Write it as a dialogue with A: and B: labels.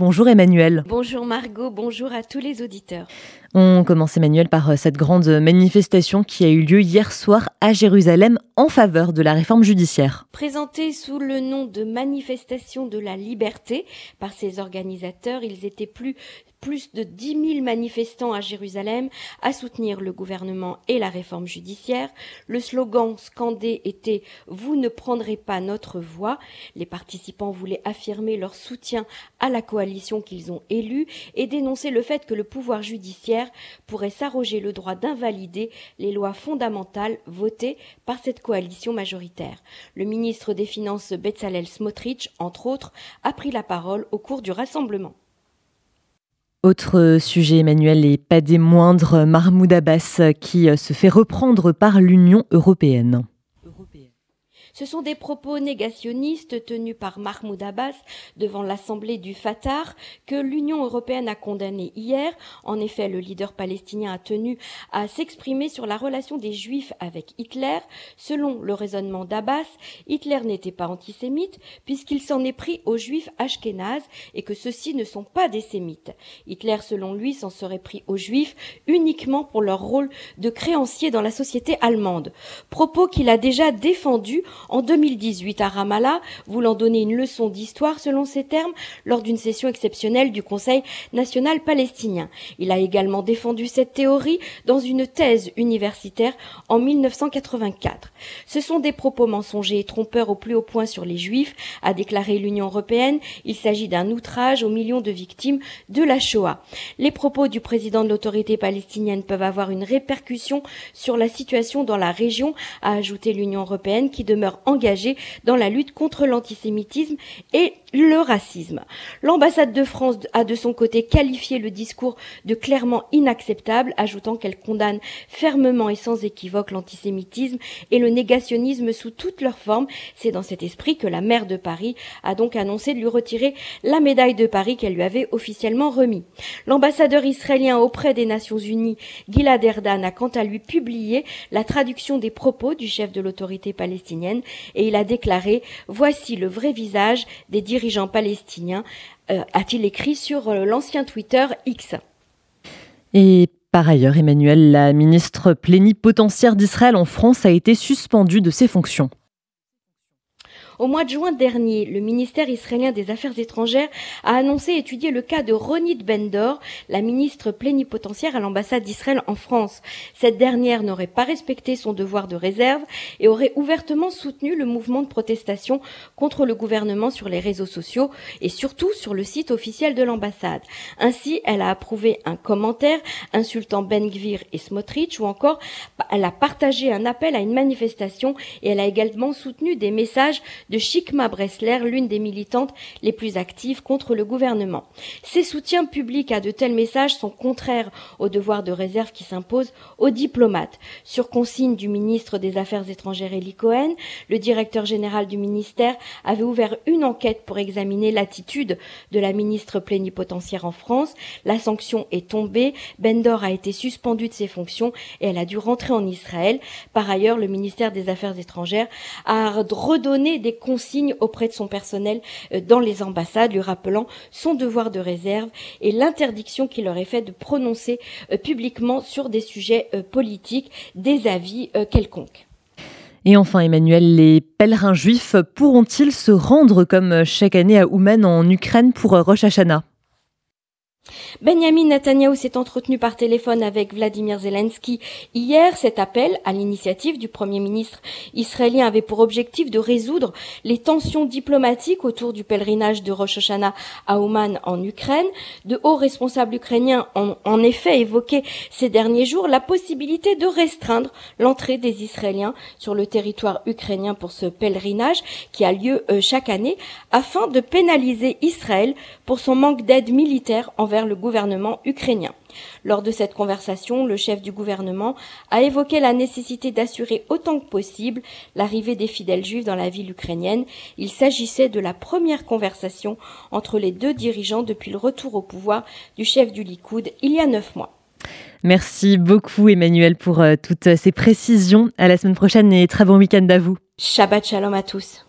A: Bonjour Emmanuel.
B: Bonjour Margot, bonjour à tous les auditeurs.
A: On commence Emmanuel par euh, cette grande manifestation qui a eu lieu hier soir à Jérusalem en faveur de la réforme judiciaire.
B: Présentée sous le nom de manifestation de la liberté par ses organisateurs, ils étaient plus plus de 10 000 manifestants à Jérusalem à soutenir le gouvernement et la réforme judiciaire. Le slogan scandé était Vous ne prendrez pas notre voix. Les participants voulaient affirmer leur soutien à la coalition qu'ils ont élue et dénoncer le fait que le pouvoir judiciaire pourrait s'arroger le droit d'invalider les lois fondamentales votées par cette coalition majoritaire. Le ministre des Finances Betzalel Smotrich, entre autres, a pris la parole au cours du rassemblement.
A: Autre sujet, Emmanuel, et pas des moindres, Mahmoud Abbas qui se fait reprendre par l'Union européenne.
B: Ce sont des propos négationnistes tenus par Mahmoud Abbas devant l'Assemblée du Fatah que l'Union européenne a condamné hier. En effet, le leader palestinien a tenu à s'exprimer sur la relation des Juifs avec Hitler. Selon le raisonnement d'Abbas, Hitler n'était pas antisémite puisqu'il s'en est pris aux Juifs ashkénazes et que ceux-ci ne sont pas des sémites. Hitler, selon lui, s'en serait pris aux Juifs uniquement pour leur rôle de créanciers dans la société allemande. Propos qu'il a déjà défendu en 2018 à Ramallah, voulant donner une leçon d'histoire selon ses termes lors d'une session exceptionnelle du Conseil national palestinien. Il a également défendu cette théorie dans une thèse universitaire en 1984. Ce sont des propos mensongers et trompeurs au plus haut point sur les juifs, a déclaré l'Union européenne. Il s'agit d'un outrage aux millions de victimes de la Shoah. Les propos du président de l'autorité palestinienne peuvent avoir une répercussion sur la situation dans la région, a ajouté l'Union européenne qui demeure engagé dans la lutte contre l'antisémitisme et le racisme. L'ambassade de France a de son côté qualifié le discours de clairement inacceptable, ajoutant qu'elle condamne fermement et sans équivoque l'antisémitisme et le négationnisme sous toutes leurs formes. C'est dans cet esprit que la maire de Paris a donc annoncé de lui retirer la médaille de Paris qu'elle lui avait officiellement remis. L'ambassadeur israélien auprès des Nations Unies, Gilad Erdan, a quant à lui publié la traduction des propos du chef de l'autorité palestinienne et il a déclaré Voici le vrai visage des dirigeants palestiniens, euh, a-t-il écrit sur euh, l'ancien Twitter X.
A: Et par ailleurs, Emmanuel, la ministre plénipotentiaire d'Israël en France a été suspendue de ses fonctions.
B: Au mois de juin dernier, le ministère israélien des Affaires étrangères a annoncé étudier le cas de Ronit Bendor, la ministre plénipotentiaire à l'ambassade d'Israël en France. Cette dernière n'aurait pas respecté son devoir de réserve et aurait ouvertement soutenu le mouvement de protestation contre le gouvernement sur les réseaux sociaux et surtout sur le site officiel de l'ambassade. Ainsi, elle a approuvé un commentaire insultant Ben Gvir et Smotrich ou encore elle a partagé un appel à une manifestation et elle a également soutenu des messages de Chikma Bressler, l'une des militantes les plus actives contre le gouvernement. Ces soutiens publics à de tels messages sont contraires au devoir de réserve qui s'impose aux diplomates. Sur consigne du ministre des Affaires étrangères Eli Cohen, le directeur général du ministère avait ouvert une enquête pour examiner l'attitude de la ministre plénipotentiaire en France. La sanction est tombée, Bendor a été suspendu de ses fonctions et elle a dû rentrer en Israël. Par ailleurs, le ministère des Affaires étrangères a redonné des consignes auprès de son personnel euh, dans les ambassades, lui rappelant son devoir de réserve et l'interdiction qu'il leur est faite de prononcer euh, publiquement sur des sujets euh, politiques des avis quelconques.
A: Et enfin, Emmanuel, les pèlerins juifs pourront-ils se rendre comme chaque année à Ouman en Ukraine pour Rosh Hashanah?
B: Benjamin Netanyahu s'est entretenu par téléphone avec Vladimir Zelensky hier. Cet appel, à l'initiative du Premier ministre israélien, avait pour objectif de résoudre les tensions diplomatiques autour du pèlerinage de Rosh Hashanah à Ouman en Ukraine. De hauts responsables ukrainiens ont en effet évoqué ces derniers jours la possibilité de restreindre l'entrée des Israéliens sur le territoire ukrainien pour ce pèlerinage qui a lieu euh, chaque année afin de pénaliser Israël pour son manque d'aide militaire envers le gouvernement ukrainien. Lors de cette conversation, le chef du gouvernement a évoqué la nécessité d'assurer autant que possible l'arrivée des fidèles juifs dans la ville ukrainienne. Il s'agissait de la première conversation entre les deux dirigeants depuis le retour au pouvoir du chef du Likoud il y a neuf mois.
A: Merci beaucoup Emmanuel pour euh, toutes ces précisions. À la semaine prochaine et très bon week-end à vous.
B: Shabbat shalom à tous.